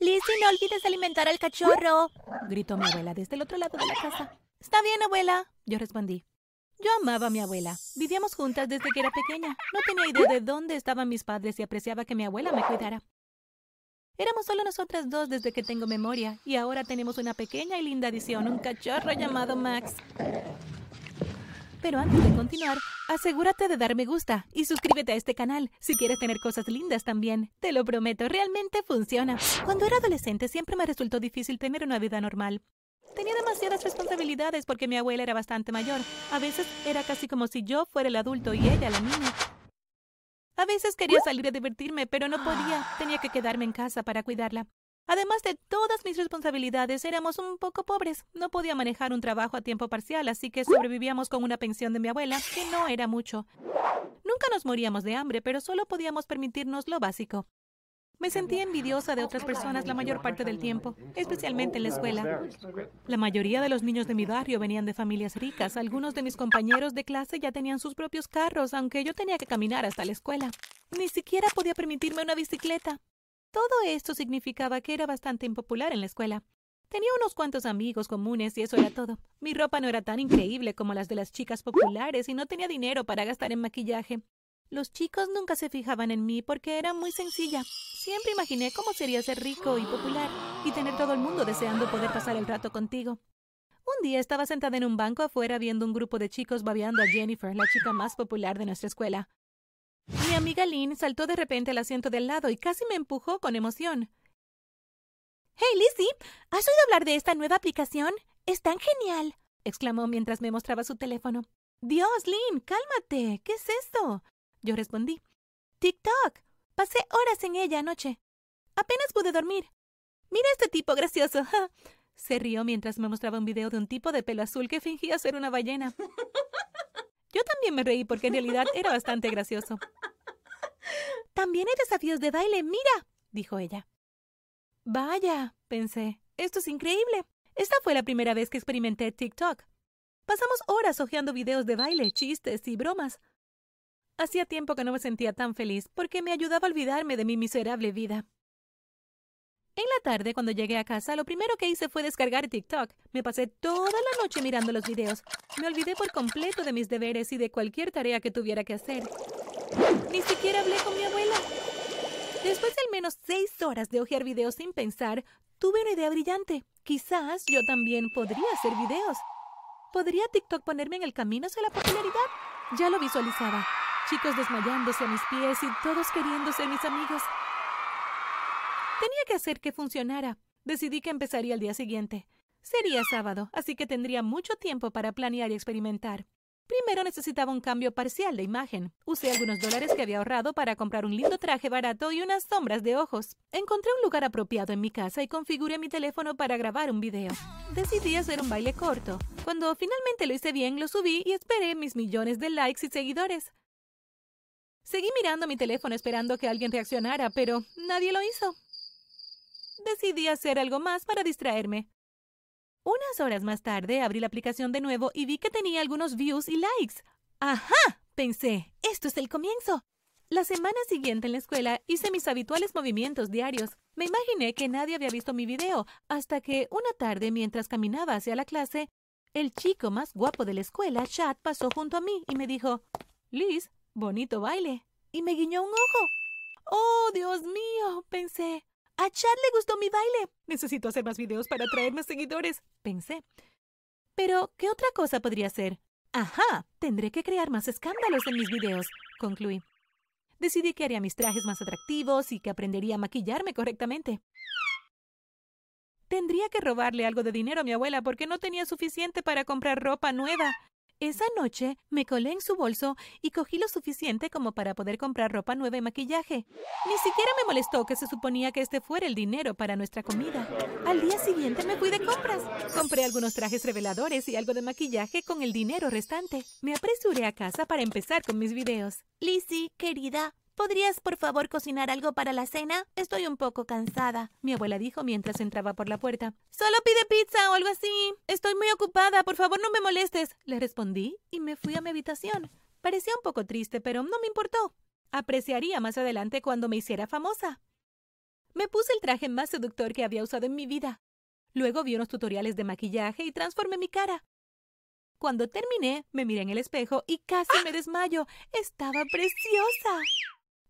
Lizzie, no olvides alimentar al cachorro, gritó mi abuela desde el otro lado de la casa. Está bien, abuela, yo respondí. Yo amaba a mi abuela. Vivíamos juntas desde que era pequeña. No tenía idea de dónde estaban mis padres y apreciaba que mi abuela me cuidara. Éramos solo nosotras dos desde que tengo memoria, y ahora tenemos una pequeña y linda adición, un cachorro llamado Max. Pero antes de continuar, asegúrate de dar me gusta y suscríbete a este canal si quieres tener cosas lindas también. Te lo prometo, realmente funciona. Cuando era adolescente siempre me resultó difícil tener una vida normal. Tenía demasiadas responsabilidades porque mi abuela era bastante mayor. A veces era casi como si yo fuera el adulto y ella la niña. A veces quería salir a divertirme, pero no podía. Tenía que quedarme en casa para cuidarla. Además de todas mis responsabilidades, éramos un poco pobres. No podía manejar un trabajo a tiempo parcial, así que sobrevivíamos con una pensión de mi abuela, que no era mucho. Nunca nos moríamos de hambre, pero solo podíamos permitirnos lo básico. Me sentía envidiosa de otras personas la mayor parte del tiempo, especialmente en la escuela. La mayoría de los niños de mi barrio venían de familias ricas. Algunos de mis compañeros de clase ya tenían sus propios carros, aunque yo tenía que caminar hasta la escuela. Ni siquiera podía permitirme una bicicleta. Todo esto significaba que era bastante impopular en la escuela. Tenía unos cuantos amigos comunes y eso era todo. Mi ropa no era tan increíble como las de las chicas populares y no tenía dinero para gastar en maquillaje. Los chicos nunca se fijaban en mí porque era muy sencilla. Siempre imaginé cómo sería ser rico y popular y tener todo el mundo deseando poder pasar el rato contigo. Un día estaba sentada en un banco afuera viendo un grupo de chicos babeando a Jennifer, la chica más popular de nuestra escuela. Mi amiga Lynn saltó de repente al asiento del lado y casi me empujó con emoción. Hey, Lizzie, ¿has oído hablar de esta nueva aplicación? Es tan genial, exclamó mientras me mostraba su teléfono. Dios, Lynn, cálmate. ¿Qué es esto? Yo respondí. TikTok. Pasé horas en ella anoche. Apenas pude dormir. Mira este tipo gracioso. Se rió mientras me mostraba un video de un tipo de pelo azul que fingía ser una ballena. Yo también me reí porque en realidad era bastante gracioso. También hay desafíos de baile, mira, dijo ella. Vaya, pensé, esto es increíble. Esta fue la primera vez que experimenté TikTok. Pasamos horas hojeando videos de baile, chistes y bromas. Hacía tiempo que no me sentía tan feliz porque me ayudaba a olvidarme de mi miserable vida. En la tarde, cuando llegué a casa, lo primero que hice fue descargar TikTok. Me pasé toda la noche mirando los videos. Me olvidé por completo de mis deberes y de cualquier tarea que tuviera que hacer. Ni siquiera hablé con mi abuela. Después de al menos seis horas de hojear videos sin pensar, tuve una idea brillante. Quizás yo también podría hacer videos. ¿Podría TikTok ponerme en el camino hacia la popularidad? Ya lo visualizaba. Chicos desmayándose a mis pies y todos queriendo ser mis amigos. Tenía que hacer que funcionara. Decidí que empezaría el día siguiente. Sería sábado, así que tendría mucho tiempo para planear y experimentar. Primero necesitaba un cambio parcial de imagen. Usé algunos dólares que había ahorrado para comprar un lindo traje barato y unas sombras de ojos. Encontré un lugar apropiado en mi casa y configuré mi teléfono para grabar un video. Decidí hacer un baile corto. Cuando finalmente lo hice bien, lo subí y esperé mis millones de likes y seguidores. Seguí mirando mi teléfono esperando que alguien reaccionara, pero nadie lo hizo decidí hacer algo más para distraerme. Unas horas más tarde abrí la aplicación de nuevo y vi que tenía algunos views y likes. ¡Ajá! pensé, esto es el comienzo. La semana siguiente en la escuela hice mis habituales movimientos diarios. Me imaginé que nadie había visto mi video, hasta que una tarde, mientras caminaba hacia la clase, el chico más guapo de la escuela, Chad, pasó junto a mí y me dijo, Liz, bonito baile. Y me guiñó un ojo. ¡Oh, Dios mío! pensé. A Chad le gustó mi baile. Necesito hacer más videos para atraer más seguidores, pensé. Pero, ¿qué otra cosa podría hacer? Ajá, tendré que crear más escándalos en mis videos, concluí. Decidí que haría mis trajes más atractivos y que aprendería a maquillarme correctamente. Tendría que robarle algo de dinero a mi abuela porque no tenía suficiente para comprar ropa nueva. Esa noche me colé en su bolso y cogí lo suficiente como para poder comprar ropa nueva y maquillaje. Ni siquiera me molestó que se suponía que este fuera el dinero para nuestra comida. Al día siguiente me fui de compras. Compré algunos trajes reveladores y algo de maquillaje con el dinero restante. Me apresuré a casa para empezar con mis videos. Lizzie, querida, ¿Podrías, por favor, cocinar algo para la cena? Estoy un poco cansada, mi abuela dijo mientras entraba por la puerta. Solo pide pizza o algo así. Estoy muy ocupada, por favor no me molestes. Le respondí y me fui a mi habitación. Parecía un poco triste, pero no me importó. Apreciaría más adelante cuando me hiciera famosa. Me puse el traje más seductor que había usado en mi vida. Luego vi unos tutoriales de maquillaje y transformé mi cara. Cuando terminé, me miré en el espejo y casi me desmayo. Estaba preciosa.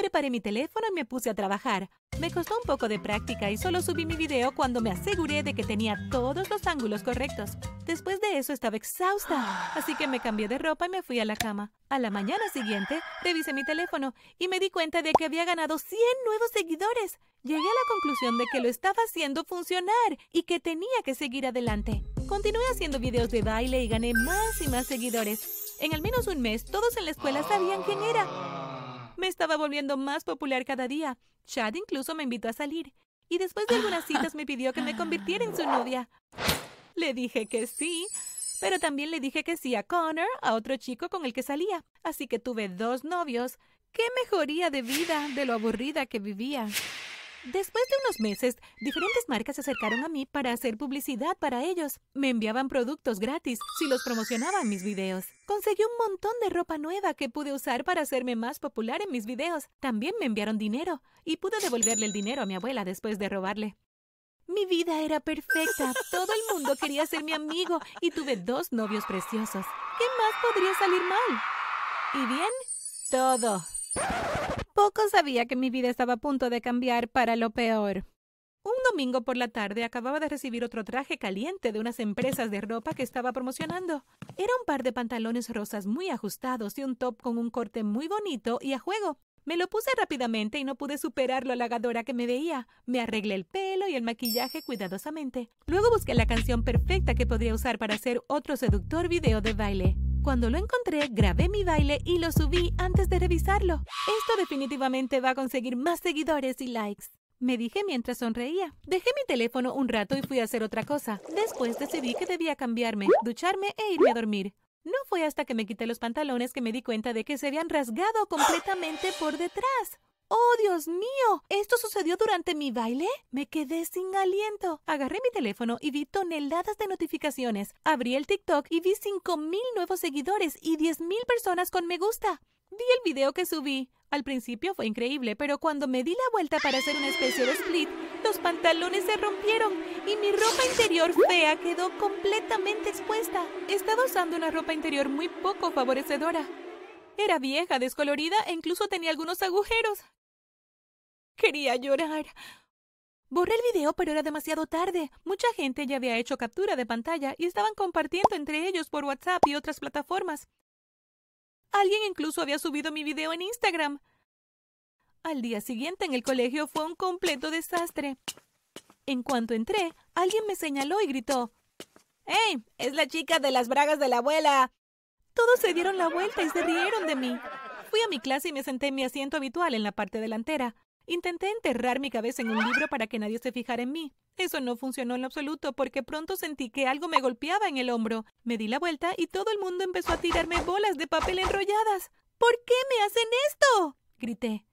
Preparé mi teléfono y me puse a trabajar. Me costó un poco de práctica y solo subí mi video cuando me aseguré de que tenía todos los ángulos correctos. Después de eso estaba exhausta, así que me cambié de ropa y me fui a la cama. A la mañana siguiente, revisé mi teléfono y me di cuenta de que había ganado 100 nuevos seguidores. Llegué a la conclusión de que lo estaba haciendo funcionar y que tenía que seguir adelante. Continué haciendo videos de baile y gané más y más seguidores. En al menos un mes, todos en la escuela sabían quién era. Me estaba volviendo más popular cada día. Chad incluso me invitó a salir. Y después de algunas citas me pidió que me convirtiera en su novia. Le dije que sí, pero también le dije que sí a Connor, a otro chico con el que salía. Así que tuve dos novios. ¡Qué mejoría de vida de lo aburrida que vivía! Después de unos meses, diferentes marcas se acercaron a mí para hacer publicidad para ellos. Me enviaban productos gratis si los promocionaban mis videos. Conseguí un montón de ropa nueva que pude usar para hacerme más popular en mis videos. También me enviaron dinero y pude devolverle el dinero a mi abuela después de robarle. Mi vida era perfecta. Todo el mundo quería ser mi amigo y tuve dos novios preciosos. ¿Qué más podría salir mal? ¿Y bien? Todo. Poco sabía que mi vida estaba a punto de cambiar para lo peor. Un domingo por la tarde acababa de recibir otro traje caliente de unas empresas de ropa que estaba promocionando. Era un par de pantalones rosas muy ajustados y un top con un corte muy bonito y a juego. Me lo puse rápidamente y no pude superar lo halagadora que me veía. Me arreglé el pelo y el maquillaje cuidadosamente. Luego busqué la canción perfecta que podría usar para hacer otro seductor video de baile. Cuando lo encontré, grabé mi baile y lo subí antes de revisarlo. Esto definitivamente va a conseguir más seguidores y likes. Me dije mientras sonreía. Dejé mi teléfono un rato y fui a hacer otra cosa. Después decidí que debía cambiarme, ducharme e irme a dormir. No fue hasta que me quité los pantalones que me di cuenta de que se habían rasgado completamente por detrás. ¡Oh, Dios mío! ¿Esto sucedió durante mi baile? Me quedé sin aliento. Agarré mi teléfono y vi toneladas de notificaciones. Abrí el TikTok y vi 5.000 nuevos seguidores y 10.000 personas con me gusta. Vi el video que subí. Al principio fue increíble, pero cuando me di la vuelta para hacer una especie de split, los pantalones se rompieron y mi ropa interior fea quedó completamente expuesta. Estaba usando una ropa interior muy poco favorecedora. Era vieja, descolorida e incluso tenía algunos agujeros. Quería llorar. Borré el video, pero era demasiado tarde. Mucha gente ya había hecho captura de pantalla y estaban compartiendo entre ellos por WhatsApp y otras plataformas. Alguien incluso había subido mi video en Instagram. Al día siguiente en el colegio fue un completo desastre. En cuanto entré, alguien me señaló y gritó ¡Hey! Es la chica de las bragas de la abuela. Todos se dieron la vuelta y se rieron de mí. Fui a mi clase y me senté en mi asiento habitual en la parte delantera. Intenté enterrar mi cabeza en un libro para que nadie se fijara en mí. Eso no funcionó en absoluto porque pronto sentí que algo me golpeaba en el hombro. Me di la vuelta y todo el mundo empezó a tirarme bolas de papel enrolladas. ¿Por qué me hacen esto? grité.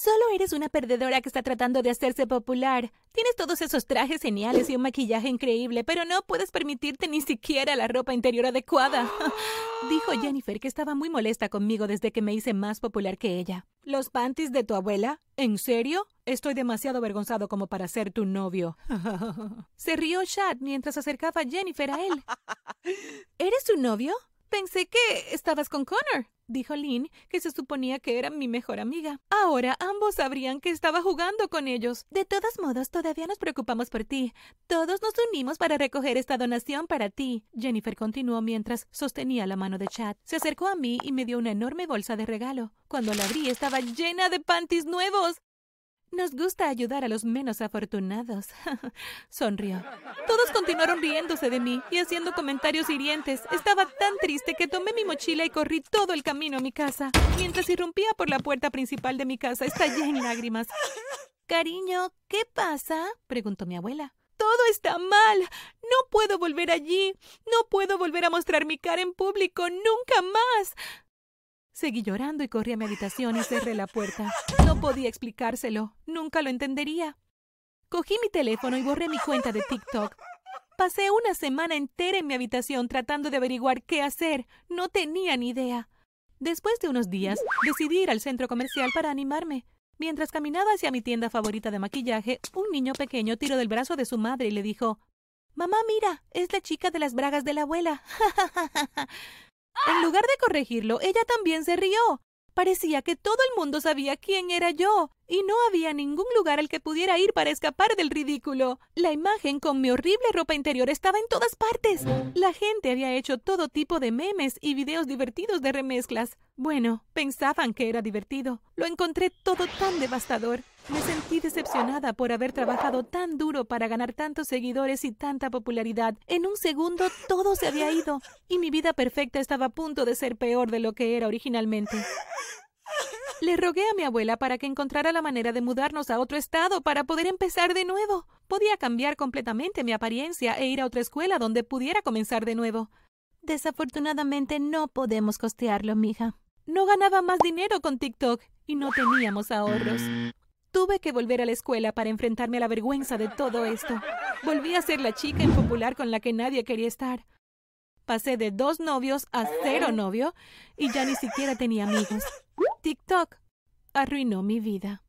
Solo eres una perdedora que está tratando de hacerse popular. Tienes todos esos trajes geniales y un maquillaje increíble, pero no puedes permitirte ni siquiera la ropa interior adecuada. Dijo Jennifer que estaba muy molesta conmigo desde que me hice más popular que ella. ¿Los panties de tu abuela? ¿En serio? Estoy demasiado avergonzado como para ser tu novio. Se rió Chad mientras acercaba a Jennifer a él. ¿Eres su novio? Pensé que estabas con Connor dijo Lynn, que se suponía que era mi mejor amiga. Ahora ambos sabrían que estaba jugando con ellos. De todos modos, todavía nos preocupamos por ti. Todos nos unimos para recoger esta donación para ti. Jennifer continuó mientras sostenía la mano de Chad. Se acercó a mí y me dio una enorme bolsa de regalo. Cuando la abrí estaba llena de panties nuevos. Nos gusta ayudar a los menos afortunados. Sonrió. Todos continuaron riéndose de mí y haciendo comentarios hirientes. Estaba tan triste que tomé mi mochila y corrí todo el camino a mi casa. Mientras irrumpía por la puerta principal de mi casa, estallé en lágrimas. Cariño, ¿qué pasa? preguntó mi abuela. Todo está mal. No puedo volver allí. No puedo volver a mostrar mi cara en público. Nunca más. Seguí llorando y corrí a mi habitación y cerré la puerta. No podía explicárselo. Nunca lo entendería. Cogí mi teléfono y borré mi cuenta de TikTok. Pasé una semana entera en mi habitación tratando de averiguar qué hacer. No tenía ni idea. Después de unos días, decidí ir al centro comercial para animarme. Mientras caminaba hacia mi tienda favorita de maquillaje, un niño pequeño tiró del brazo de su madre y le dijo Mamá, mira, es la chica de las bragas de la abuela. en lugar de corregirlo, ella también se rió. Parecía que todo el mundo sabía quién era yo, y no había ningún lugar al que pudiera ir para escapar del ridículo. La imagen con mi horrible ropa interior estaba en todas partes. La gente había hecho todo tipo de memes y videos divertidos de remezclas. Bueno, pensaban que era divertido. Lo encontré todo tan devastador. Me sentí decepcionada por haber trabajado tan duro para ganar tantos seguidores y tanta popularidad. En un segundo todo se había ido y mi vida perfecta estaba a punto de ser peor de lo que era originalmente. Le rogué a mi abuela para que encontrara la manera de mudarnos a otro estado para poder empezar de nuevo. Podía cambiar completamente mi apariencia e ir a otra escuela donde pudiera comenzar de nuevo. Desafortunadamente no podemos costearlo, mija. No ganaba más dinero con TikTok y no teníamos ahorros. Tuve que volver a la escuela para enfrentarme a la vergüenza de todo esto. Volví a ser la chica impopular con la que nadie quería estar. Pasé de dos novios a cero novio y ya ni siquiera tenía amigos. TikTok arruinó mi vida.